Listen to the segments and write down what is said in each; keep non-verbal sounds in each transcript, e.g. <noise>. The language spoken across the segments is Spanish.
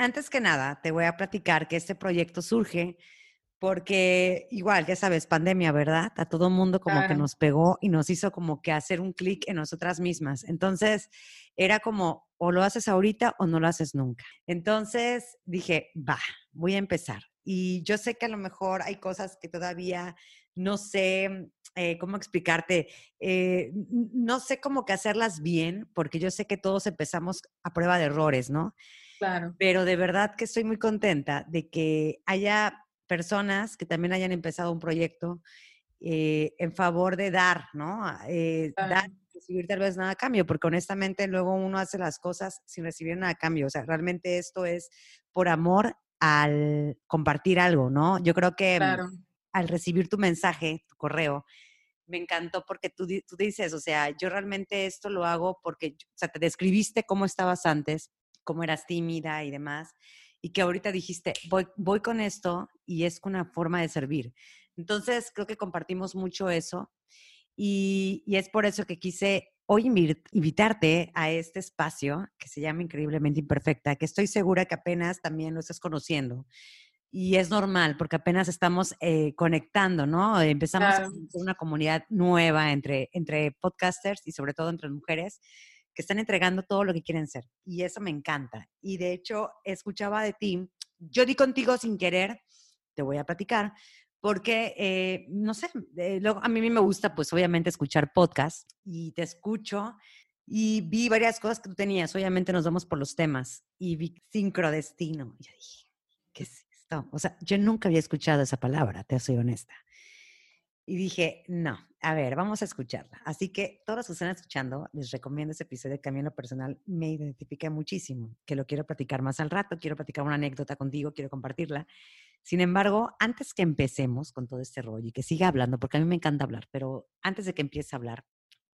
Antes que nada, te voy a platicar que este proyecto surge porque igual, ya sabes, pandemia, ¿verdad? A todo mundo como que nos pegó y nos hizo como que hacer un clic en nosotras mismas. Entonces, era como, o lo haces ahorita o no lo haces nunca. Entonces, dije, va, voy a empezar. Y yo sé que a lo mejor hay cosas que todavía no sé eh, cómo explicarte, eh, no sé cómo que hacerlas bien, porque yo sé que todos empezamos a prueba de errores, ¿no? Claro. Pero de verdad que estoy muy contenta de que haya personas que también hayan empezado un proyecto eh, en favor de dar, ¿no? Eh, dar, recibir tal vez nada a cambio, porque honestamente luego uno hace las cosas sin recibir nada a cambio. O sea, realmente esto es por amor al compartir algo, ¿no? Yo creo que al recibir tu mensaje, tu correo, me encantó porque tú, tú dices, o sea, yo realmente esto lo hago porque, o sea, te describiste cómo estabas antes, cómo eras tímida y demás, y que ahorita dijiste, voy, voy con esto y es una forma de servir. Entonces, creo que compartimos mucho eso y, y es por eso que quise hoy invitarte a este espacio que se llama Increíblemente Imperfecta, que estoy segura que apenas también lo estás conociendo. Y es normal, porque apenas estamos eh, conectando, ¿no? Empezamos a una comunidad nueva entre, entre podcasters y sobre todo entre mujeres que están entregando todo lo que quieren ser. Y eso me encanta. Y de hecho, escuchaba de ti, yo di contigo sin querer, te voy a platicar, porque, eh, no sé, eh, a mí me gusta, pues obviamente, escuchar podcasts y te escucho y vi varias cosas que tú tenías. Obviamente nos vamos por los temas y vi sincrodestino. Y yo dije, ¿qué es esto? O sea, yo nunca había escuchado esa palabra, te soy honesta. Y dije, no, a ver, vamos a escucharla. Así que todos los que están escuchando, les recomiendo ese episodio que a mí en lo personal me identifica muchísimo, que lo quiero platicar más al rato, quiero platicar una anécdota contigo, quiero compartirla. Sin embargo, antes que empecemos con todo este rollo y que siga hablando, porque a mí me encanta hablar, pero antes de que empiece a hablar,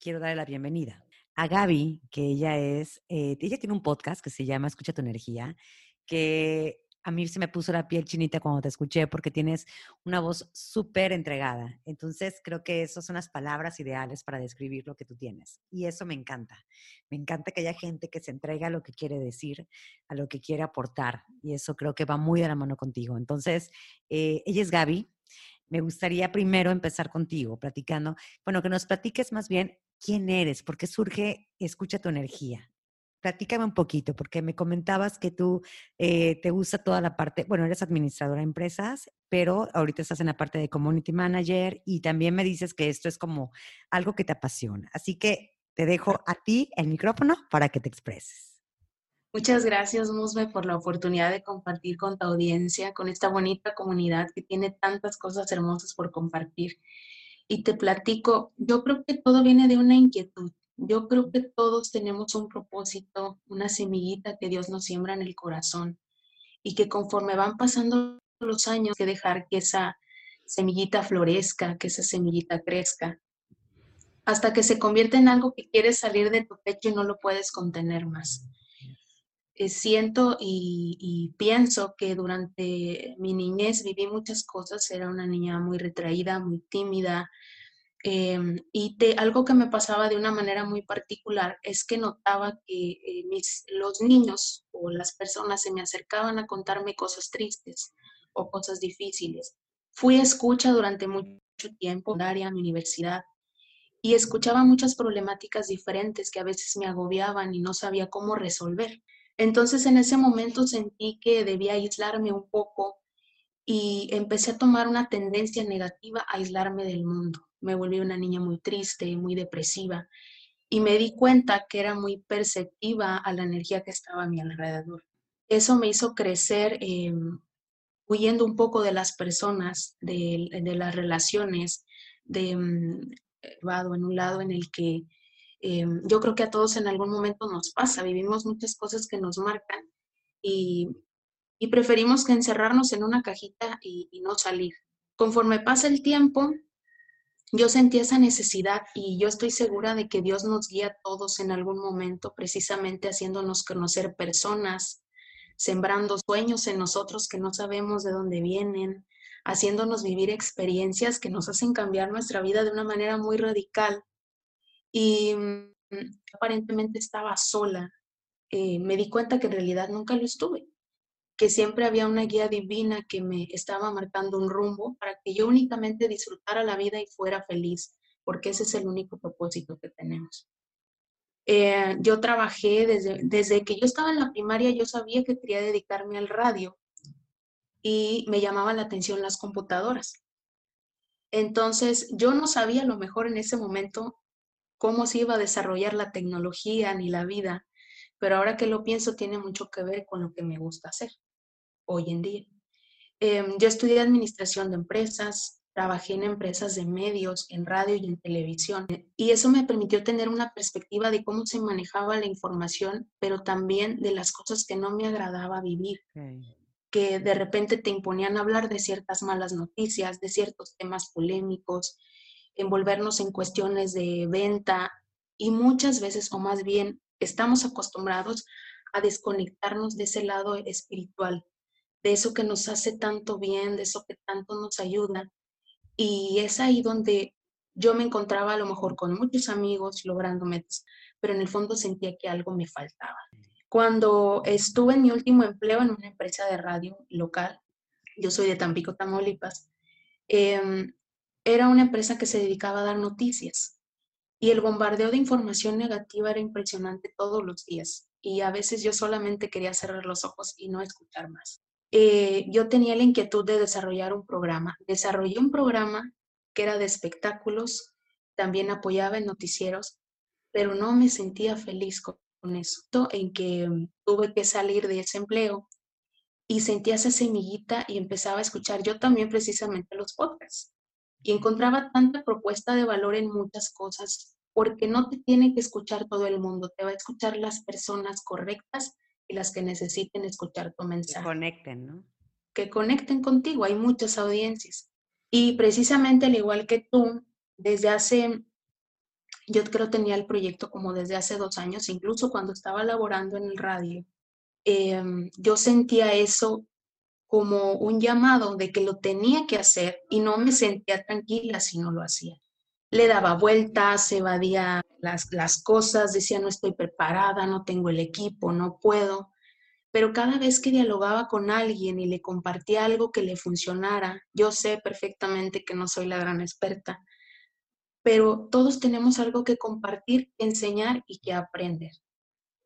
quiero darle la bienvenida a Gaby, que ella es, eh, ella tiene un podcast que se llama Escucha tu energía, que a mí se me puso la piel chinita cuando te escuché porque tienes una voz súper entregada. Entonces, creo que esas son las palabras ideales para describir lo que tú tienes. Y eso me encanta. Me encanta que haya gente que se entrega a lo que quiere decir, a lo que quiere aportar. Y eso creo que va muy de la mano contigo. Entonces, eh, ella es Gaby. Me gustaría primero empezar contigo, platicando, bueno, que nos platiques más bien quién eres, por qué surge Escucha tu energía platícame un poquito, porque me comentabas que tú eh, te gusta toda la parte, bueno, eres administradora de empresas, pero ahorita estás en la parte de community manager y también me dices que esto es como algo que te apasiona. Así que te dejo a ti el micrófono para que te expreses. Muchas gracias, Musme, por la oportunidad de compartir con tu audiencia, con esta bonita comunidad que tiene tantas cosas hermosas por compartir. Y te platico, yo creo que todo viene de una inquietud. Yo creo que todos tenemos un propósito, una semillita que Dios nos siembra en el corazón y que conforme van pasando los años, que dejar que esa semillita florezca, que esa semillita crezca, hasta que se convierte en algo que quiere salir de tu pecho y no lo puedes contener más. Eh, siento y, y, pienso que durante mi niñez viví muchas cosas, era una niña muy retraída, muy tímida, Em, y algo que me pasaba de una manera muy particular es que notaba que eh, mis, los niños o las personas se me acercaban a contarme cosas tristes o cosas difíciles. Fui a escucha durante mucho tiempo, en área, mi universidad, y escuchaba muchas problemáticas diferentes que a veces me agobiaban y no sabía cómo resolver. Entonces en ese momento sentí que debía aislarme un poco y empecé a tomar una tendencia negativa a aislarme del mundo me volví una niña muy triste, muy depresiva y me di cuenta que era muy perceptiva a la energía que estaba a mi alrededor. Eso me hizo crecer em, huyendo un poco de las personas, de, las relaciones, de mm, en un lado en el que em, yo creo que a todos en algún momento nos pasa, vivimos muchas cosas que nos marcan y, preferimos que encerrarnos en una cajita y, y no salir. Conforme pasa el tiempo, yo sentí esa necesidad y yo estoy segura de que Dios nos guía a todos en algún momento, precisamente haciéndonos conocer personas, sembrando sueños en nosotros que no sabemos de dónde vienen, haciéndonos vivir experiencias que nos hacen cambiar nuestra vida de una manera muy radical. Y mm, aparentemente estaba sola. Eh, me di cuenta que en realidad nunca lo estuve, que siempre había una guía divina que me estaba marcando un rumbo para que yo únicamente disfrutara la vida y fuera feliz, porque ese es el único propósito que tenemos. Eh, yo trabajé desde, desde que yo estaba en la primaria, yo sabía que quería dedicarme al radio y me llamaba la atención las computadoras. Entonces, yo no sabía a lo mejor en ese momento cómo se iba a desarrollar la tecnología ni la vida, pero ahora que lo pienso tiene mucho que ver con lo que me gusta hacer hoy en día. Em, yo estudié administración de empresas, trabajé en empresas de medios, en radio y en televisión. Y eso me permitió tener una perspectiva de cómo se manejaba la información, pero también de las cosas que no me agradaba vivir. Que de repente te imponían hablar de ciertas malas noticias, de ciertos temas polémicos, envolvernos en cuestiones de venta y muchas veces, o más bien, estamos acostumbrados a desconectarnos de ese lado espiritual, de eso que nos hace tanto bien, de eso que tanto nos ayuda y es ahí donde yo me encontraba a lo mejor con muchos amigos logrando metas, pero en el fondo sentía que algo me faltaba. Cuando estuve en mi último empleo en una empresa de radio local, yo soy de Tampico, Tamaulipas, em, era una empresa que se dedicaba a dar noticias y el bombardeo de información negativa era impresionante todos los días y a veces yo solamente quería cerrar los ojos y no escuchar más. Eh, yo tenía la inquietud de desarrollar un programa. Desarrollé un programa que era de espectáculos, también apoyaba en noticieros, pero no me sentía feliz con, eso, en que tuve que salir de ese empleo y sentía esa semillita y empezaba a escuchar yo también precisamente los podcasts. Y encontraba tanta propuesta de valor en muchas cosas, porque no te tiene que escuchar todo el mundo, te va a escuchar las personas correctas y las que necesiten escuchar tu mensaje. Que conecten, ¿no? Que conecten contigo, hay muchas audiencias. Y precisamente al igual que tú, desde hace, yo creo tenía el proyecto como desde hace dos años, incluso cuando estaba laborando en el radio, em, yo sentía eso como un llamado de que lo tenía que hacer y no me sentía tranquila si no lo hacía. Le daba vueltas, evadía las, las cosas, decía no estoy preparada, no tengo el equipo, no puedo. Pero cada vez que dialogaba con alguien y le compartía algo que le funcionara, yo sé perfectamente que no soy la gran experta, pero todos tenemos algo que compartir, enseñar y que aprender.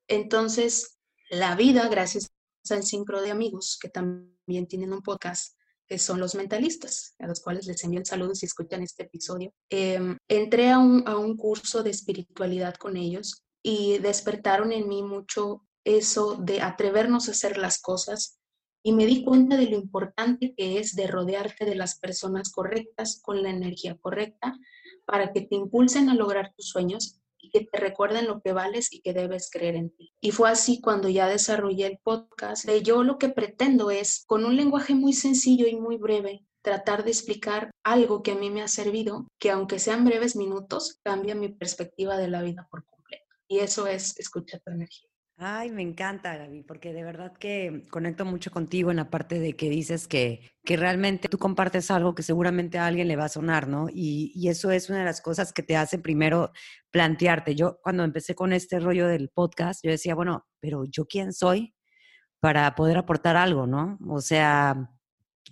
Entonces, la vida, gracias al Sincro de Amigos, que también tienen un podcast, que son los mentalistas, a los cuales les envío saludos si escuchan este episodio. Em, entré a un, a un curso de espiritualidad con ellos y despertaron en mí mucho eso de atrevernos a hacer las cosas y me di cuenta de lo importante que es de rodearte de las personas correctas con la energía correcta para que te impulsen a lograr tus sueños y que te recuerden lo que vales y que debes creer en ti. Y fue así cuando ya desarrollé el podcast. Yo lo que pretendo es, con un lenguaje muy sencillo y muy breve, tratar de explicar algo que a mí me ha servido, que aunque sean breves minutos, cambia mi perspectiva de la vida por completo. Y eso es escuchar tu energía. Ay, me encanta, Gaby, porque de verdad que conecto mucho contigo en la parte de que dices que, que realmente tú compartes algo que seguramente a alguien le va a sonar, ¿no? Y, y, eso es una de las cosas que te hace primero plantearte. Yo cuando empecé con este rollo del podcast, yo decía, bueno, pero yo quién soy para poder aportar algo, ¿no? O sea,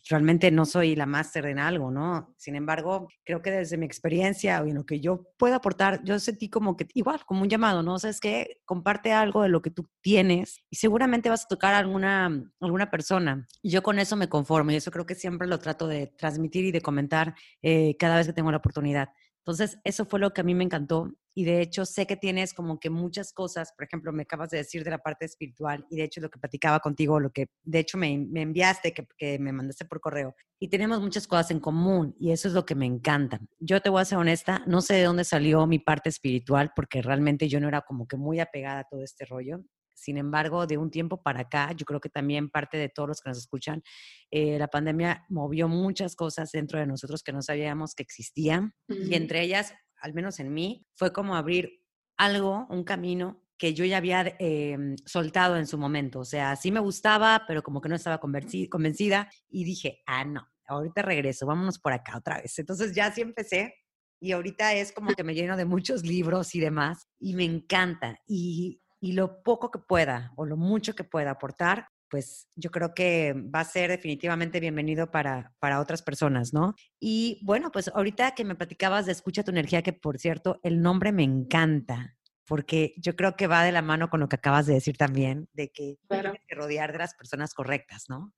realmente no soy la máster en algo, ¿no? Sin embargo, creo que desde mi experiencia o en lo que yo puedo aportar, yo sentí como que igual, como un llamado, ¿no? O sea, es que comparte algo de lo que tú tienes y seguramente vas a tocar a alguna, alguna persona. Y yo con eso me conformo y eso creo que siempre lo trato de transmitir y de comentar eh, cada vez que tengo la oportunidad. Entonces, eso fue lo que a mí me encantó y de hecho sé que tienes como que muchas cosas, por ejemplo, me acabas de decir de la parte espiritual y de hecho lo que platicaba contigo, lo que de hecho me, me enviaste, que, que, me mandaste por correo, y tenemos muchas cosas en común y eso es lo que me encanta. Yo te voy a ser honesta, no sé de dónde salió mi parte espiritual porque realmente yo no era como que muy apegada a todo este rollo. Sin embargo, de un tiempo para acá, yo creo que también parte de todos los que nos escuchan, eh, la pandemia movió muchas cosas dentro de nosotros que no sabíamos que existían. Y entre ellas, al menos en mí, fue como abrir algo, un camino que yo ya había em, soltado en su momento. O sea, sí me gustaba, pero como que no estaba convencida. Y dije, ah, no, ahorita regreso, vámonos por acá otra vez. Entonces ya sí empecé y ahorita es como que me lleno de muchos libros y demás y me encanta. Y y lo poco que pueda o lo mucho que pueda aportar, pues yo creo que va a ser definitivamente bienvenido para, para otras personas, ¿no? Y bueno, pues ahorita que me platicabas de Escucha tu energía, que por cierto, el nombre me encanta, porque yo creo que va de la mano con lo que acabas de decir también, de que tienes que rodear de las personas correctas, ¿no?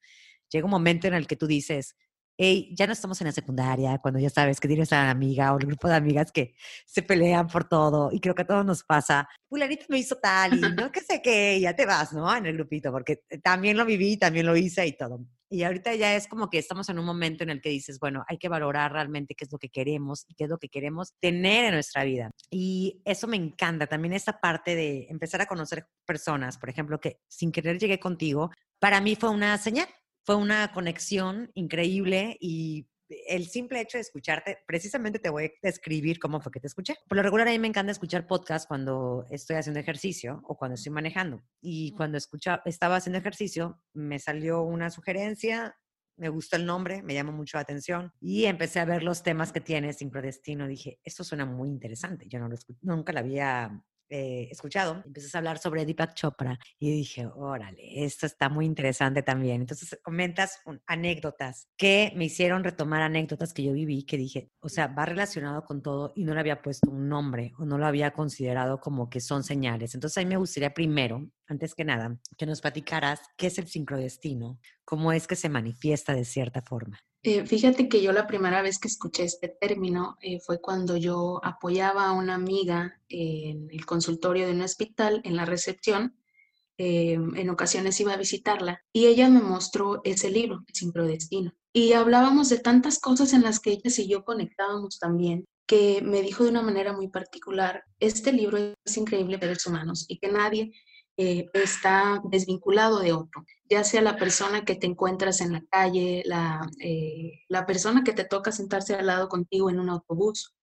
Llega un momento en el que tú dices, hey, ya no estamos en la secundaria, cuando ya sabes que tienes a la amiga o el grupo de amigas que se pelean por todo, y creo que a todos nos pasa, fulanito me hizo tal, y no <laughs> que sé qué, ya te vas, ¿no? En el grupito, porque también lo viví, también lo hice y todo. Y ahorita ya es como que estamos en un momento en el que dices, bueno, hay que valorar realmente qué es lo que queremos y qué es lo que queremos tener en nuestra vida. Y eso me encanta, también esta parte de empezar a conocer personas, por ejemplo, que sin querer llegué contigo, para mí fue una señal fue una conexión increíble y el simple hecho de escucharte, precisamente te voy a describir cómo fue que te escuché. Por lo regular a mí me encanta escuchar podcast cuando estoy haciendo ejercicio o cuando estoy manejando. Y cuando escucha, estaba haciendo ejercicio, me salió una sugerencia, me gustó el nombre, me llamó mucho la atención y empecé a ver los temas que tiene Sincrodestino. Dije, esto suena muy interesante. Yo no lo nunca lo había eh, escuchado, empiezas a hablar sobre Deepak Chopra y dije, órale, esto está muy interesante también. Entonces comentas anécdotas que me hicieron retomar anécdotas que yo viví, que dije, o sea, va relacionado con todo y no le había puesto un nombre o no lo había considerado como que son señales. Entonces a mí me gustaría primero, antes que nada, que nos platicaras qué es el sincrodestino, cómo es que se manifiesta de cierta forma. Eh, fíjate que yo la primera vez que escuché este término eh, fue cuando yo apoyaba a una amiga en el consultorio de un hospital, en la recepción. Eh, en ocasiones iba a visitarla y ella me mostró ese libro, El Sincrodestino. Y hablábamos de tantas cosas en las que ella y yo conectábamos también, que me dijo de una manera muy particular, este libro es increíble los humanos y que nadie está desvinculado de otro ya sea la persona que te encuentras en la calle, la, eh, la persona que te toca sentarse al lado contigo en un autobús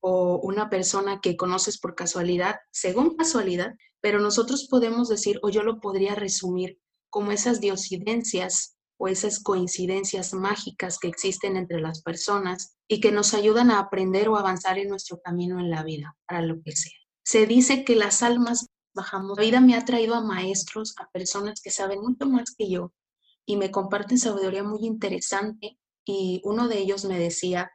o una persona que conoces por casualidad, según casualidad, pero nosotros podemos decir, o yo lo podría resumir como esas diosidencias o esas coincidencias mágicas que existen entre las personas y que nos ayudan a aprender o avanzar en nuestro camino en la vida, para lo que sea. Se dice que las almas bajamos. La vida me ha traído a maestros, a personas que saben mucho más que yo y me comparten sabiduría muy interesante y uno de ellos me decía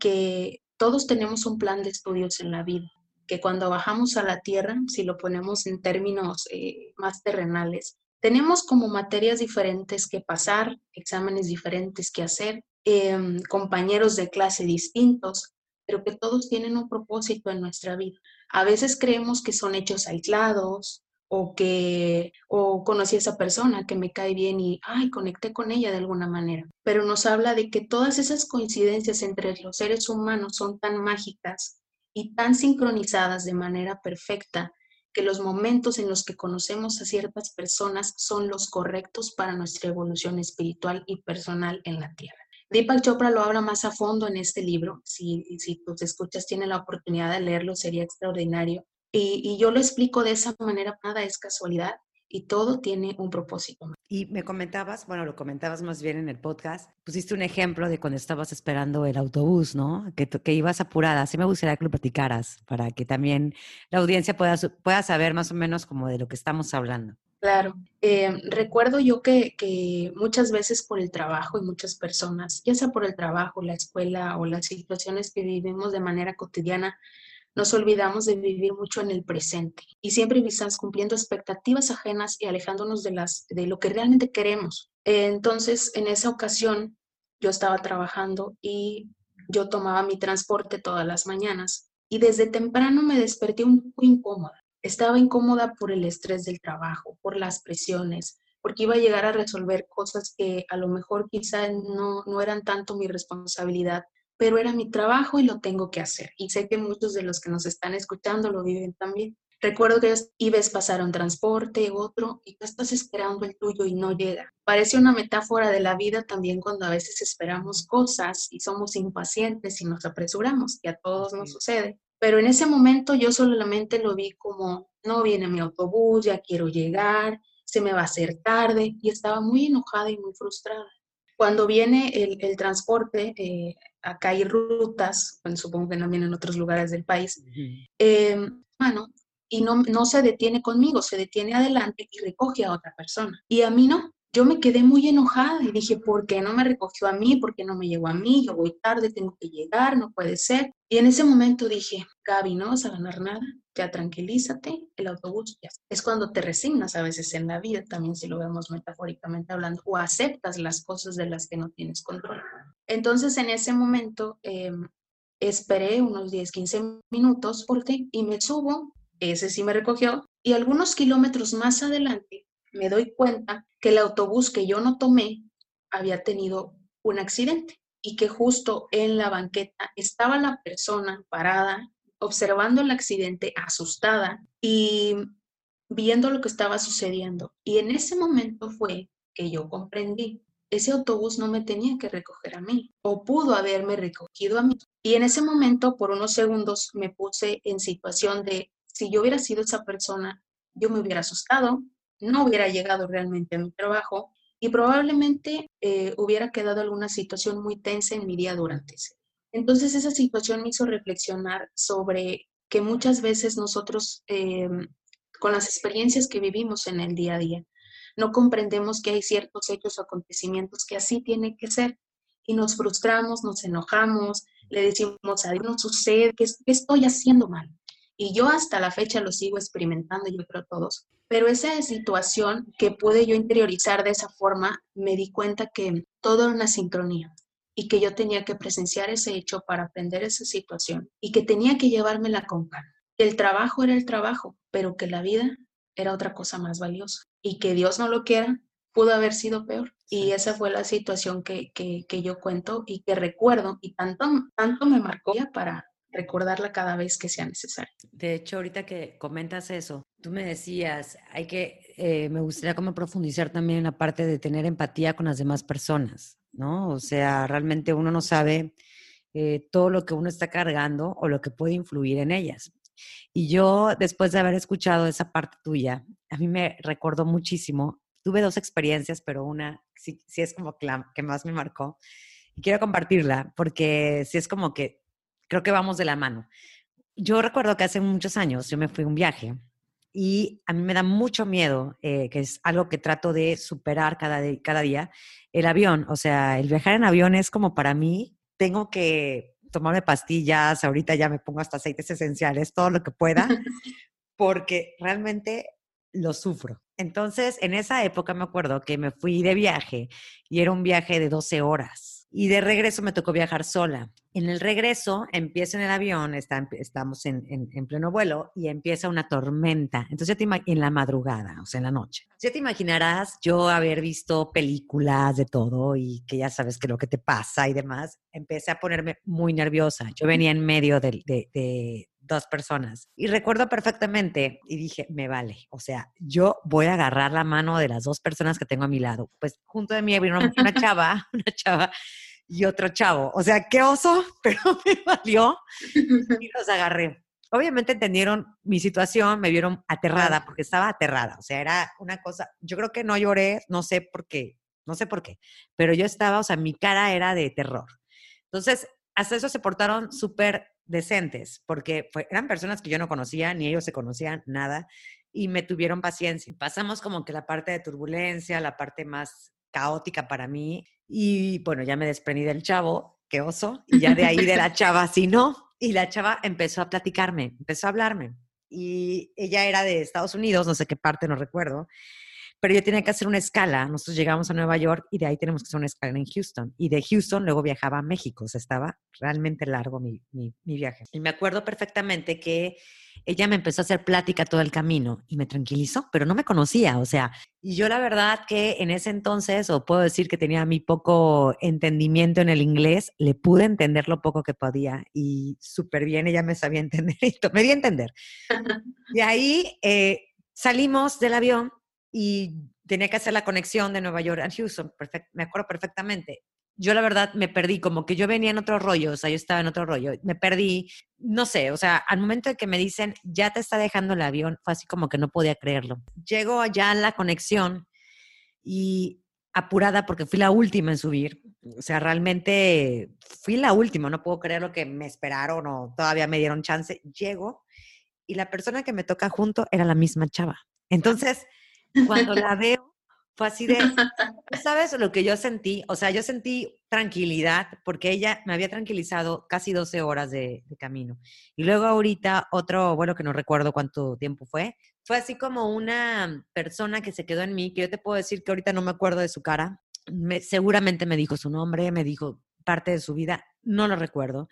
que todos tenemos un plan de estudios en la vida, que cuando bajamos a la tierra, si lo ponemos en términos eh, más terrenales, tenemos como materias diferentes que pasar, exámenes diferentes que hacer, em, compañeros de clase distintos, pero que todos tienen un propósito en nuestra vida. A veces creemos que son hechos aislados o que o conocí a esa persona que me cae bien y ay, conecté con ella de alguna manera. Pero nos habla de que todas esas coincidencias entre los seres humanos son tan mágicas y tan sincronizadas de manera perfecta que los momentos en los que conocemos a ciertas personas son los correctos para nuestra evolución espiritual y personal en la Tierra. Deepak Chopra lo habla más a fondo en este libro. Si, si tus escuchas tienen la oportunidad de leerlo, sería extraordinario. Y, y, yo lo explico de esa manera, nada es casualidad y todo tiene un propósito. Y me comentabas, bueno, lo comentabas más bien en el podcast, pusiste un ejemplo de cuando estabas esperando el autobús, ¿no? Que, que ibas apurada. Sí me gustaría que lo platicaras para que también la audiencia pueda, pueda saber más o menos como de lo que estamos hablando. Claro, eh, recuerdo yo que, muchas veces por el trabajo y muchas personas, ya sea por el trabajo, la escuela o las situaciones que vivimos de manera cotidiana, nos olvidamos de vivir mucho en el presente y siempre estamos cumpliendo expectativas ajenas y alejándonos de, las, de lo que realmente queremos. entonces, en esa ocasión, yo estaba trabajando y yo tomaba mi transporte todas las mañanas y desde temprano me desperté un poco incómoda. Estaba incómoda por el estrés del trabajo, por las presiones, porque iba a llegar a resolver cosas que a lo mejor quizá no, no eran tanto mi responsabilidad, pero era mi trabajo y lo tengo que hacer. Y sé que muchos de los que nos están escuchando lo viven también. Recuerdo que ibas pasar un transporte, otro, y tú estás esperando el tuyo y no llega. Parece una metáfora de la vida también cuando a veces esperamos cosas y somos impacientes y nos apresuramos, que a todos nos sucede. Pero en ese momento yo solamente lo vi como, no viene mi autobús, ya quiero llegar, se me va a hacer tarde, y estaba muy enojada y muy frustrada. Cuando viene el, transporte, eh, acá hay rutas, bueno, supongo que también en otros lugares del país, eh, bueno, y no, no se detiene conmigo, se detiene adelante y recoge a otra persona. Y a mí no. Yo me quedé muy enojada y dije, ¿por qué no me recogió a mí? ¿Por qué no me llegó a mí? Yo voy tarde, tengo que llegar, no puede ser. Y en ese momento dije, Gaby, no vas a ganar nada, ya tranquilízate, el autobús ya. Es cuando te resignas a veces en la vida, también si lo vemos metafóricamente hablando, o aceptas las cosas de las que no tienes control. Entonces en ese momento em, esperé unos 10, 15 minutos por ti y me subo ese sí me recogió, y algunos kilómetros más adelante me doy cuenta que el autobús que yo no tomé había tenido un accidente y que justo en la banqueta estaba la persona parada observando el accidente, asustada y viendo lo que estaba sucediendo. Y en ese momento fue que yo comprendí, ese autobús no me tenía que recoger a mí o pudo haberme recogido a mí. Y en ese momento, por unos segundos, me puse en situación de si yo hubiera sido esa persona, yo me hubiera asustado, no hubiera llegado realmente a mi trabajo y probablemente eh, hubiera quedado alguna situación muy tensa en mi día durante ese. Entonces esa situación me hizo reflexionar sobre que muchas veces nosotros, eh, con las experiencias que vivimos en el día a día, no comprendemos que hay ciertos hechos o acontecimientos que así tienen que ser y nos frustramos, nos enojamos, le decimos a Dios, no sucede, ¿qué estoy haciendo mal? Y yo hasta la fecha lo sigo experimentando, yo creo todos. Pero esa situación que pude yo interiorizar de esa forma, me di cuenta que todo era una sincronía y que yo tenía que presenciar ese hecho para aprender esa situación y que tenía que llevármela con calma. El trabajo era el trabajo, pero que la vida era otra cosa más valiosa y que Dios no lo quiera, pudo haber sido peor. Y esa fue la situación que, que, que yo cuento y que recuerdo y tanto, tanto me marcó para, recordarla cada vez que sea necesario. De hecho, ahorita que comentas eso, tú me decías, hay que, eh, me gustaría como profundizar también en la parte de tener empatía con las demás personas, ¿no? O sea, realmente uno no sabe eh, todo lo que uno está cargando o lo que puede influir en ellas. Y yo, después de haber escuchado esa parte tuya, a mí me recordó muchísimo. Tuve dos experiencias, pero una sí, sí es como que, que más me marcó. Y quiero compartirla porque sí es como que creo que vamos de la mano. Yo recuerdo que hace muchos años yo me fui a un viaje y a mí me da mucho miedo, eh, que es algo que trato de superar cada, cada día, el avión. O sea, el viajar en avión es como para mí, tengo que tomarme pastillas, ahorita ya me pongo hasta aceites esenciales, todo lo que pueda, <laughs> porque realmente lo sufro. Entonces, en esa época me acuerdo que me fui de viaje y era un viaje de 12 horas y de regreso me tocó viajar sola. En el regreso empiezo en el avión, estamos en, pleno vuelo y empieza una tormenta. Entonces, ya te en la madrugada, o sea, en la noche. Ya te imaginarás yo haber visto películas de todo y que ya sabes que lo que te pasa y demás. Empecé a ponerme muy nerviosa. Yo venía en medio de, de dos personas. Y recuerdo perfectamente y dije, me vale. O sea, yo voy a agarrar la mano de las dos personas que tengo a mi lado. Pues junto de mí había una, chava, <laughs> una chava y otro chavo. O sea, qué oso, <laughs> pero me valió y los agarré. Obviamente entendieron mi situación, me vieron aterrada porque estaba aterrada. O sea, era una cosa, yo creo que no lloré, no sé por qué, no sé por qué, pero yo estaba, o sea, mi cara era de terror. Entonces, hasta eso se portaron súper decentes, porque eran personas que yo no conocía, ni ellos se conocían, nada, y me tuvieron paciencia. Pasamos como que la parte de turbulencia, la parte más caótica para mí, y bueno, ya me desprendí del chavo, qué oso, y ya de ahí de la <laughs> chava, si no, y la chava empezó a platicarme, empezó a hablarme, y ella era de Estados Unidos, no sé qué parte, no recuerdo, pero yo tenía que hacer una escala. Nosotros llegamos a Nueva York y de ahí tenemos que hacer una escala en Houston. Y de Houston luego viajaba a México. O sea, estaba realmente largo mi, mi, mi viaje. Y me acuerdo perfectamente que ella me empezó a hacer plática todo el camino y me tranquilizó, pero no me conocía, o sea, y yo la verdad que en ese entonces, o puedo decir que tenía mi poco entendimiento en el inglés, le pude entender lo poco que podía y súper bien, ella me sabía entender <laughs> y me di a entender. <laughs> Y ahí eh, salimos del avión y tenía que hacer la conexión de Nueva York a Houston, me acuerdo perfectamente yo la verdad me perdí, como que yo venía en otro rollo, o sea, yo estaba en otro rollo, me perdí, no sé, o sea, al momento de que me dicen, ya te está dejando el avión, fue así como que no podía creerlo. Llego allá a la conexión y apurada porque fui la última en subir, o sea, realmente fui la última, no puedo creer lo que me esperaron o todavía me dieron chance. Llego y la persona que me toca junto era la misma chava. Entonces, cuando la veo, fue así de, <laughs> ¿sabes lo que yo sentí? O sea, yo sentí tranquilidad porque ella me había tranquilizado casi 12 horas de, camino. Y luego ahorita otro vuelo que no recuerdo cuánto tiempo fue, fue así como una persona que se quedó en mí, que yo te puedo decir que ahorita no me acuerdo de su cara. seguramente me dijo su nombre, me dijo parte de su vida, no lo recuerdo.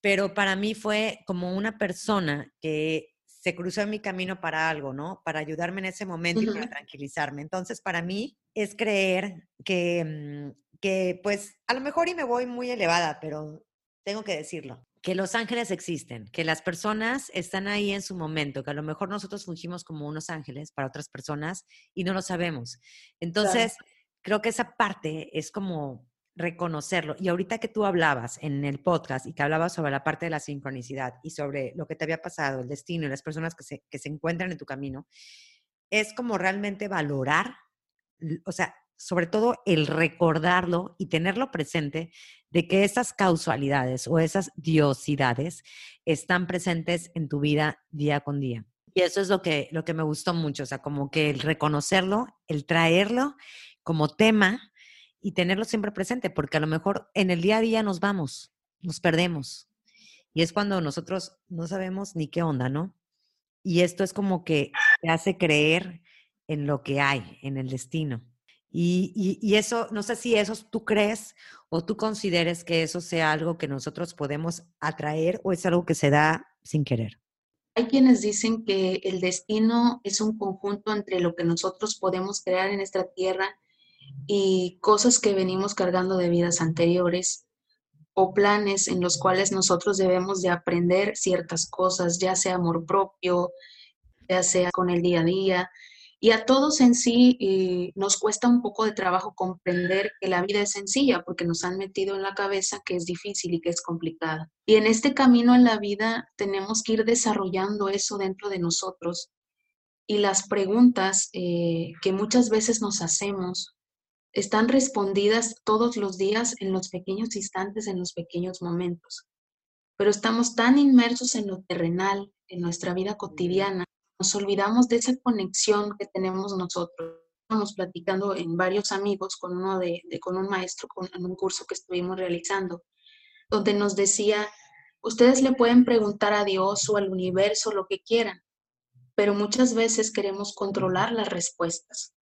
Pero para mí fue como una persona que se cruzó en mi camino para algo, ¿no? Para ayudarme en ese momento y para tranquilizarme. Entonces, para mí es creer que, mm, que, pues, a lo mejor y me voy muy elevada, pero tengo que decirlo, que los ángeles existen, que las personas están ahí en su momento, que a lo mejor nosotros fungimos como unos ángeles para otras personas y no lo sabemos. Entonces, creo que esa parte es como reconocerlo. Y ahorita que tú hablabas en el podcast y que hablabas sobre la parte de la sincronicidad y sobre lo que te había pasado, el destino y las personas que se, que se encuentran en tu camino, es como realmente valorar, o sea, sobre todo el recordarlo y tenerlo presente de que esas causalidades o esas diosidades están presentes en tu vida día con día. Y eso es lo que, lo que me gustó mucho, o sea, como que el reconocerlo, el traerlo como tema y tenerlo siempre presente, porque a lo mejor en el día a día nos vamos, nos perdemos. Y es cuando nosotros no sabemos ni qué onda, ¿no? Y esto es como que te hace creer en lo que hay, en el destino. Y, y, eso, no sé si eso tú crees o tú consideres que eso sea algo que nosotros podemos atraer o es algo que se da sin querer. Hay quienes dicen que el destino es un conjunto entre lo que nosotros podemos crear en esta tierra y cosas que venimos cargando de vidas anteriores o planes en los cuales nosotros debemos de aprender ciertas cosas, ya sea amor propio, ya sea con el día a día. Y a todos en sí nos cuesta un poco de trabajo comprender que la vida es sencilla porque nos han metido en la cabeza que es difícil y que es complicada. Y en este camino en la vida tenemos que ir desarrollando eso dentro de nosotros. Y las preguntas eh, que muchas veces nos hacemos están respondidas todos los días en los pequeños instantes, en los pequeños momentos. Pero estamos tan inmersos en lo terrenal, en nuestra vida cotidiana, nos olvidamos de esa conexión que tenemos nosotros. Estamos platicando en varios amigos con uno de, con un maestro con, en un curso que estuvimos realizando, donde nos decía, ustedes le pueden preguntar a Dios o al universo lo que quieran, pero muchas veces queremos controlar las respuestas.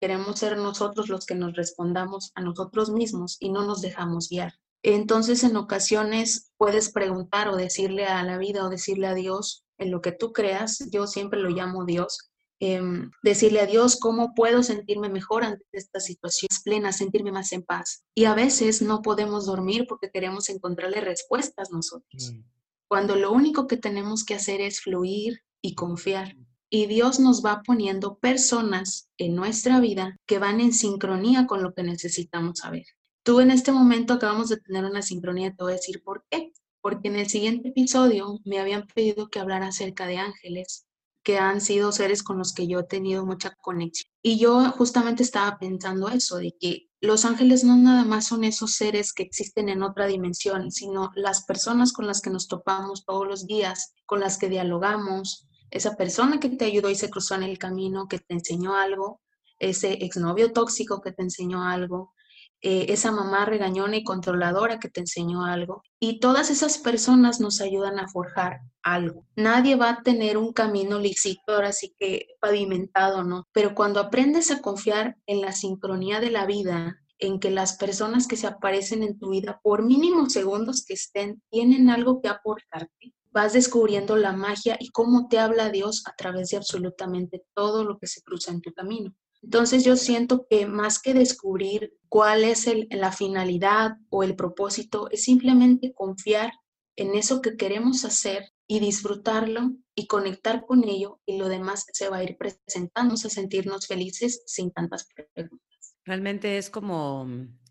Queremos ser nosotros los que nos respondamos a nosotros mismos y no nos dejamos guiar. Entonces, en ocasiones puedes preguntar o decirle a la vida o decirle a Dios en lo que tú creas, yo siempre lo llamo Dios, em, decirle a Dios cómo puedo sentirme mejor ante esta situación plena, sentirme más en paz. Y a veces no podemos dormir porque queremos encontrarle respuestas nosotros, mm. cuando lo único que tenemos que hacer es fluir y confiar y Dios nos va poniendo personas en nuestra vida que van en sincronía con lo que necesitamos saber. Tú en este momento acabamos de tener una sincronía, te voy a decir por qué. Porque en el siguiente episodio me habían pedido que hablara acerca de ángeles, que han sido seres con los que yo he tenido mucha conexión. Y yo justamente estaba pensando eso, de que los ángeles no nada más son esos seres que existen en otra dimensión, sino las personas con las que nos topamos todos los días, con las que dialogamos, esa persona que te ayudó y se cruzó en el camino, que te enseñó algo, ese exnovio tóxico que te enseñó algo, eh, esa mamá regañona y controladora que te enseñó algo. Y todas esas personas nos ayudan a forjar algo. Nadie va a tener un camino lícito, así que pavimentado, ¿no? Pero cuando aprendes a confiar en la sincronía de la vida, en que las personas que se aparecen en tu vida, por mínimos segundos que estén, tienen algo que aportarte, vas descubriendo la magia y cómo te habla Dios a través de absolutamente todo lo que se cruza en tu camino. Entonces yo siento que más que descubrir cuál es la finalidad o el propósito, es simplemente confiar en eso que queremos hacer y disfrutarlo y conectar con ello y lo demás se va a ir presentándose a sentirnos felices sin tantas preguntas. Realmente es como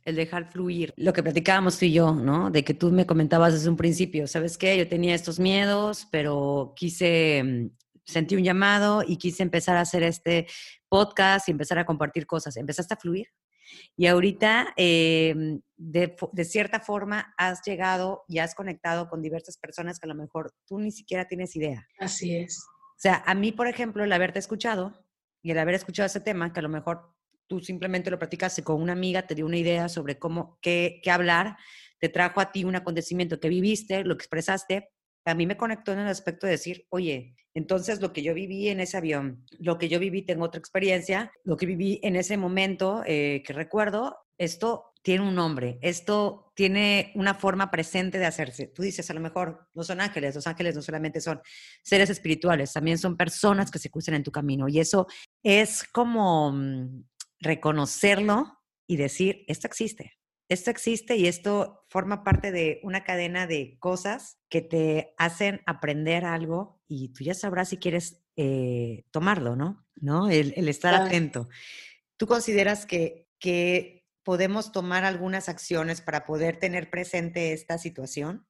el dejar fluir. Lo que platicábamos tú y yo, ¿no? De que tú me comentabas desde un principio, ¿sabes qué? Yo tenía estos miedos, pero quise, mm, sentí un llamado y quise empezar a hacer este podcast y empezar a compartir cosas. Empezaste a fluir. Y ahorita, em, de, de, cierta forma, has llegado y has conectado con diversas personas que a lo mejor tú ni siquiera tienes idea. Así es. O sea, a mí, por ejemplo, el haberte escuchado y el haber escuchado ese tema, que a lo mejor tú simplemente lo platicaste con una amiga, te dio una idea sobre cómo, qué, qué hablar, te trajo a ti un acontecimiento que viviste, lo expresaste, a mí me conectó en el aspecto de decir, oye, entonces lo que yo viví en ese avión, lo que yo viví, tengo otra experiencia, lo que viví en ese momento eh, que recuerdo, esto tiene un nombre, esto tiene una forma presente de hacerse. Tú dices, a lo mejor no son ángeles, los ángeles no solamente son seres espirituales, también son personas que se cruzan en tu camino y eso es como mm, reconocerlo y decir, esto existe. Esto existe y esto forma parte de una cadena de cosas que te hacen aprender algo y tú ya sabrás si quieres eh, tomarlo, ¿no? ¿No? El, estar atento. ¿Tú consideras que, que podemos tomar algunas acciones para poder tener presente esta situación?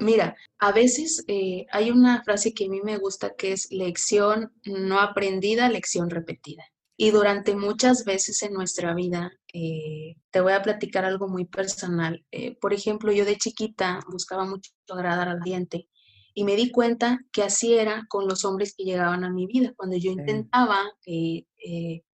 Mira, a veces eh, hay una frase que a mí me gusta que es lección no aprendida, lección repetida. Y durante muchas veces en nuestra vida, eh, te voy a platicar algo muy personal. Eh, por ejemplo, yo de chiquita buscaba mucho agradar al diente y me di cuenta que así era con los hombres que llegaban a mi vida. Cuando yo intentaba eh,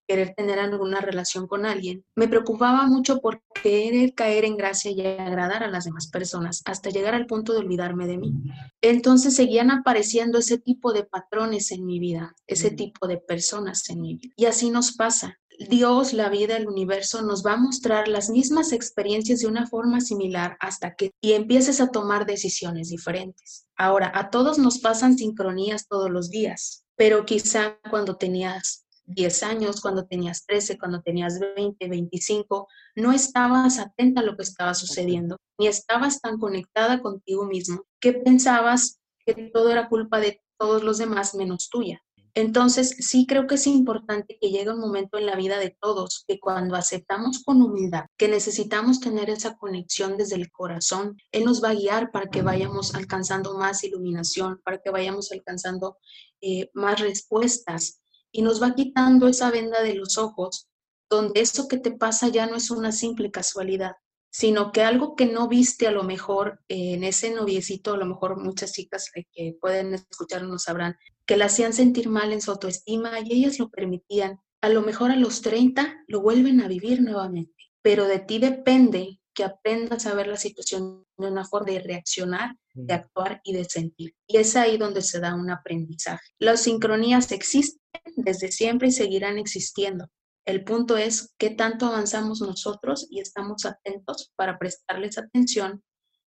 querer tener alguna relación con alguien. Me preocupaba mucho por querer caer en gracia y agradar a las demás personas, hasta llegar al punto de olvidarme de mí. Entonces seguían apareciendo ese tipo de patrones en mi vida, ese tipo de personas en mi vida. Y así nos pasa. Dios, la vida, el universo nos va a mostrar las mismas experiencias de una forma similar hasta que y empieces a tomar decisiones diferentes. Ahora, a todos nos pasan sincronías todos los días, pero quizá cuando tenías 10 años, cuando tenías 13, cuando tenías 20, 25, no estabas atenta a lo que estaba sucediendo, ni estabas tan conectada contigo mismo que pensabas que todo era culpa de todos los demás menos tuya. Entonces, sí creo que es importante que llegue un momento en la vida de todos que cuando aceptamos con humildad que necesitamos tener esa conexión desde el corazón, Él nos va a guiar para que vayamos alcanzando más iluminación, para que vayamos alcanzando eh, más respuestas y nos va quitando esa venda de los ojos, donde eso que te pasa ya no es una simple casualidad, sino que algo que no viste a lo mejor en ese noviecito, a lo mejor muchas chicas que pueden escucharnos sabrán, que la hacían sentir mal en su autoestima y ellas lo permitían. A lo mejor a los 30 lo vuelven a vivir nuevamente, pero de ti depende que aprendas a ver la situación de una forma de reaccionar, de actuar y de sentir. Y es ahí donde se da un aprendizaje. Las sincronías existen desde siempre y seguirán existiendo. El punto es qué tanto avanzamos nosotros y estamos atentos para prestarles atención,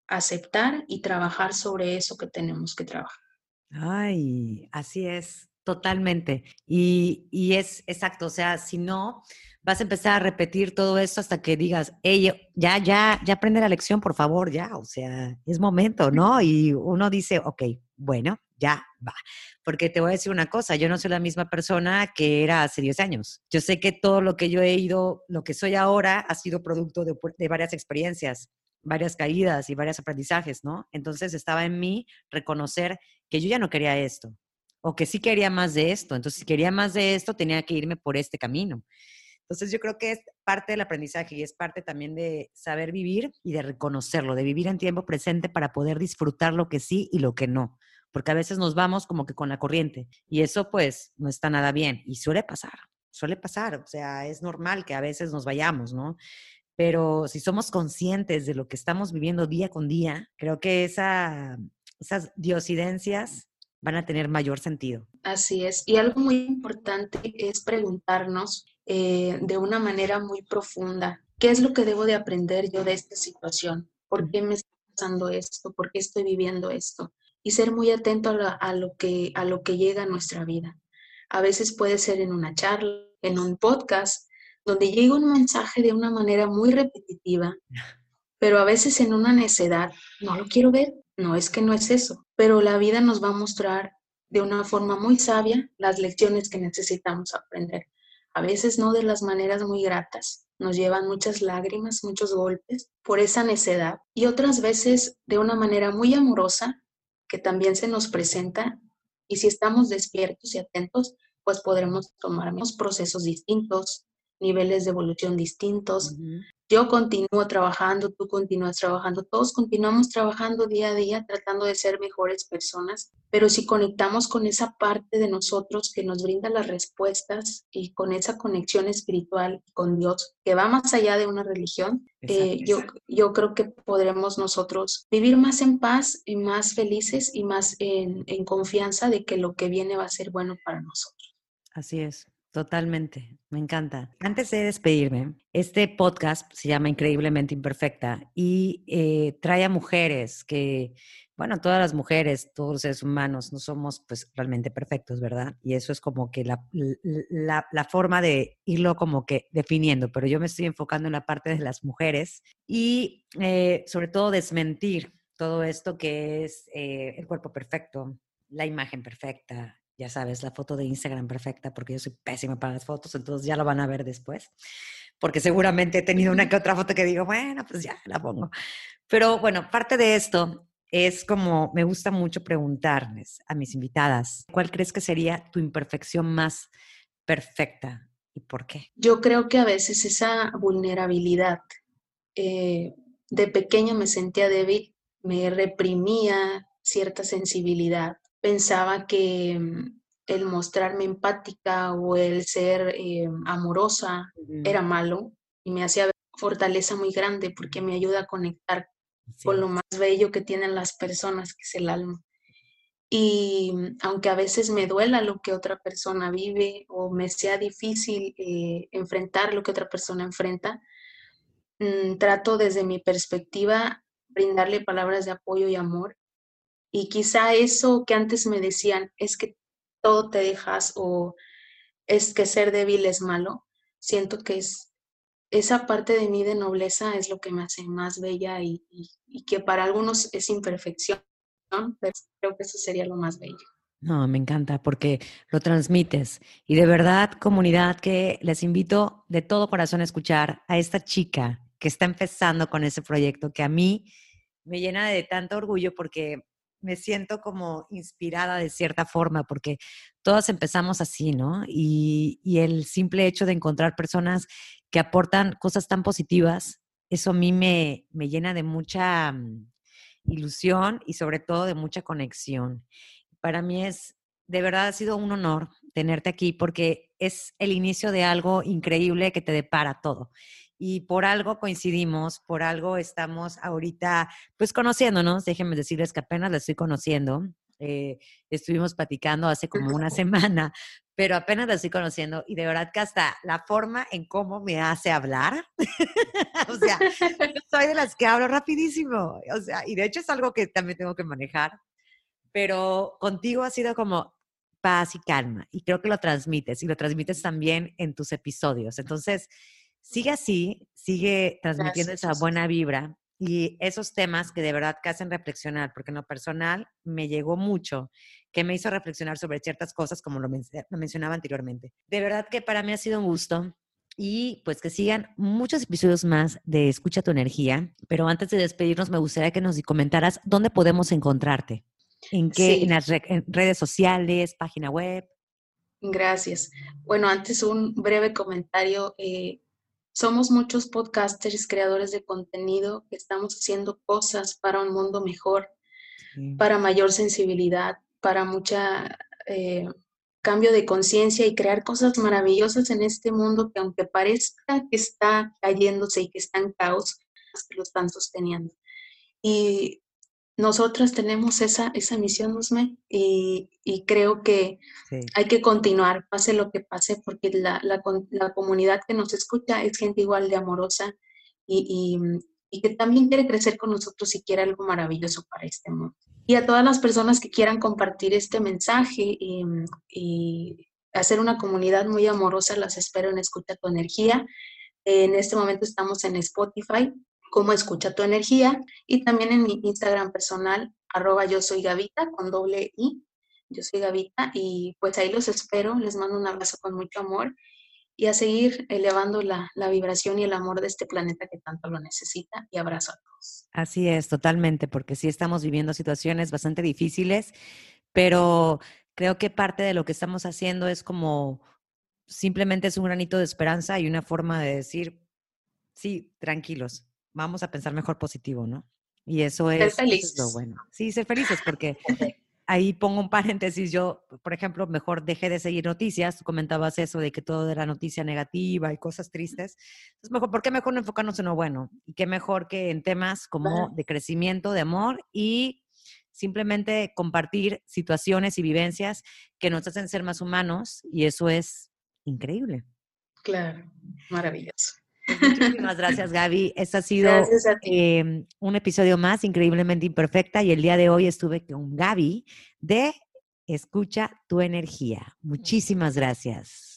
aceptar y trabajar sobre eso que tenemos que trabajar. Ay, así es, totalmente. Y, y es exacto, o sea, si no, vas a empezar a repetir todo esto hasta que digas, hey, ya, ya, ya aprende la lección, por favor, ya, o sea, es momento, ¿no? Y uno dice, ok, bueno, ya va. Porque te voy a decir una cosa, yo no soy la misma persona que era hace 10 años. Yo sé que todo lo que yo he ido, lo que soy ahora, ha sido producto de, de varias experiencias, varias caídas y varios aprendizajes, ¿no? Entonces estaba en mí reconocer que yo ya no quería esto, o que sí quería más de esto. Entonces, si quería más de esto, tenía que irme por este camino. Entonces yo creo que es parte del aprendizaje y es parte también de saber vivir y de reconocerlo, de vivir en tiempo presente para poder disfrutar lo que sí y lo que no, porque a veces nos vamos como que con la corriente y eso pues no está nada bien y suele pasar, suele pasar, o sea, es normal que a veces nos vayamos, ¿no? pero si somos conscientes de lo que estamos viviendo día con día, creo que esa, esas diosidencias van a tener mayor sentido. Así es. Y algo muy importante es preguntarnos eh, de una manera muy profunda, ¿qué es lo que debo de aprender yo de esta situación? ¿Por qué me está pasando esto? ¿Por qué estoy viviendo esto? Y ser muy atento a, lo, que, a lo que llega a nuestra vida. A veces puede ser en una charla, en un podcast, donde llega un mensaje de una manera muy repetitiva, pero a veces en una necedad, no lo quiero ver, no es que no es eso, pero la vida nos va a mostrar de una forma muy sabia las lecciones que necesitamos aprender. A veces no de las maneras muy gratas, nos llevan muchas lágrimas, muchos golpes por esa necedad y otras veces de una manera muy amorosa que también se nos presenta y si estamos despiertos y atentos, pues podremos tomar procesos distintos, niveles de evolución distintos. Yo continúo trabajando, tú continúas trabajando, todos continuamos trabajando día a día tratando de ser mejores personas, pero si conectamos con esa parte de nosotros que nos brinda las respuestas y con esa conexión espiritual con Dios que va más allá de una religión, eh, yo, yo creo que podremos nosotros vivir más en paz y más felices y más en, en confianza de que lo que viene va a ser bueno para nosotros. Así es. Totalmente, me encanta. Antes de despedirme, este podcast se llama Increíblemente Imperfecta y eh, trae a mujeres que, bueno, todas las mujeres, todos los seres humanos, no somos pues realmente perfectos, ¿verdad? Y eso es como que la, la, forma de irlo como que definiendo, pero yo me estoy enfocando en la parte de las mujeres y eh, sobre todo desmentir todo esto que es eh, el cuerpo perfecto, la imagen perfecta, ya sabes, la foto de Instagram perfecta, porque yo soy pésima para las fotos, entonces ya lo van a ver después, porque seguramente he tenido una que otra foto que digo, bueno, pues ya la pongo. Pero bueno, parte de esto es como, me gusta mucho preguntarles a mis invitadas, ¿cuál crees que sería tu imperfección más perfecta y por qué? Yo creo que a veces esa vulnerabilidad, eh, de pequeña me sentía débil, me reprimía cierta sensibilidad pensaba que mm, el mostrarme empática o el ser eh, amorosa era malo y me hacía fortaleza muy grande porque me ayuda a conectar con lo más bello que tienen las personas, que es el alma. Y mm, aunque a veces me duela lo que otra persona vive o me sea difícil eh, enfrentar lo que otra persona enfrenta, mm, trato desde mi perspectiva brindarle palabras de apoyo y amor y quizá eso que antes me decían es que todo te dejas o es que ser débil es malo, siento que es esa parte de mí de nobleza es lo que me hace más bella y, que para algunos es imperfección, pero creo que eso sería lo más bello. No, me encanta porque lo transmites. Y de verdad, comunidad, que les invito de todo corazón a escuchar a esta chica que está empezando con ese proyecto que a mí me llena de tanto orgullo porque me siento como inspirada de cierta forma, porque todas empezamos así, ¿no? Y, el simple hecho de encontrar personas que aportan cosas tan positivas, eso a mí me, me llena de mucha mm, ilusión y sobre todo de mucha conexión. Para mí es, de verdad ha sido un honor tenerte aquí porque es el inicio de algo increíble que te depara todo y por algo coincidimos, por algo estamos ahorita pues conociéndonos, déjenme decirles que apenas la estoy conociendo, eh, estuvimos platicando hace como una semana, pero apenas la estoy conociendo y de verdad que hasta la forma en cómo me hace hablar, <laughs> o sea, soy de las que hablo rapidísimo, o sea, y de hecho es algo que también tengo que manejar, pero contigo ha sido como paz y calma y creo que lo transmites y lo transmites también en tus episodios. Entonces, sigue así, sigue transmitiendo esa buena vibra y esos temas que de verdad que hacen reflexionar, porque en lo personal me llegó mucho, que me hizo reflexionar sobre ciertas cosas como lo, mencionaba anteriormente. De verdad que para mí ha sido un gusto y pues que sigan muchos episodios más de Escucha tu energía, pero antes de despedirnos me gustaría que nos comentaras dónde podemos encontrarte. ¿En qué? En las redes sociales, página web. Gracias. Bueno, antes un breve comentario. Eh, somos muchos podcasters, creadores de contenido que estamos haciendo cosas para un mundo mejor, para mayor sensibilidad, para mucha eh, cambio de conciencia y crear cosas maravillosas en este mundo que aunque parezca que está cayéndose y que está en caos, lo están sosteniendo. Y nosotras tenemos esa, esa misión, Usme, y, y creo que hay que continuar, pase lo que pase, porque la, la, la, comunidad que nos escucha es gente igual de amorosa y, y, que también quiere crecer con nosotros y quiere algo maravilloso para este mundo. Y a todas las personas que quieran compartir este mensaje y, y hacer una comunidad muy amorosa, las espero en Escucha tu Energía. En este momento estamos en Spotify, como escucha tu energía y también en mi Instagram personal, arroba yo soy Gavita con doble I, yo soy Gavita y pues ahí los espero, les mando un abrazo con mucho amor y a seguir elevando la, la vibración y el amor de este planeta que tanto lo necesita y abrazo a todos. Así es, totalmente, porque sí estamos viviendo situaciones bastante difíciles, pero creo que parte de lo que estamos haciendo es como simplemente es un granito de esperanza y una forma de decir, sí, tranquilos, vamos a pensar mejor positivo, ¿no? Y eso es, lo bueno. Sí, ser felices, porque <laughs> ahí pongo un paréntesis. Yo, por ejemplo, mejor dejé de seguir noticias. Tú comentabas eso de que todo era noticia negativa y cosas tristes. Entonces, mejor, ¿por qué mejor no enfocarnos en lo bueno? Y qué mejor que en temas como de crecimiento, de amor y simplemente compartir situaciones y vivencias que nos hacen ser más humanos y eso es increíble. Claro, maravilloso. Muchísimas gracias, Gaby. Este ha sido em, un episodio más, increíblemente imperfecta, y el día de hoy estuve con Gaby de Escucha tu energía. Muchísimas gracias.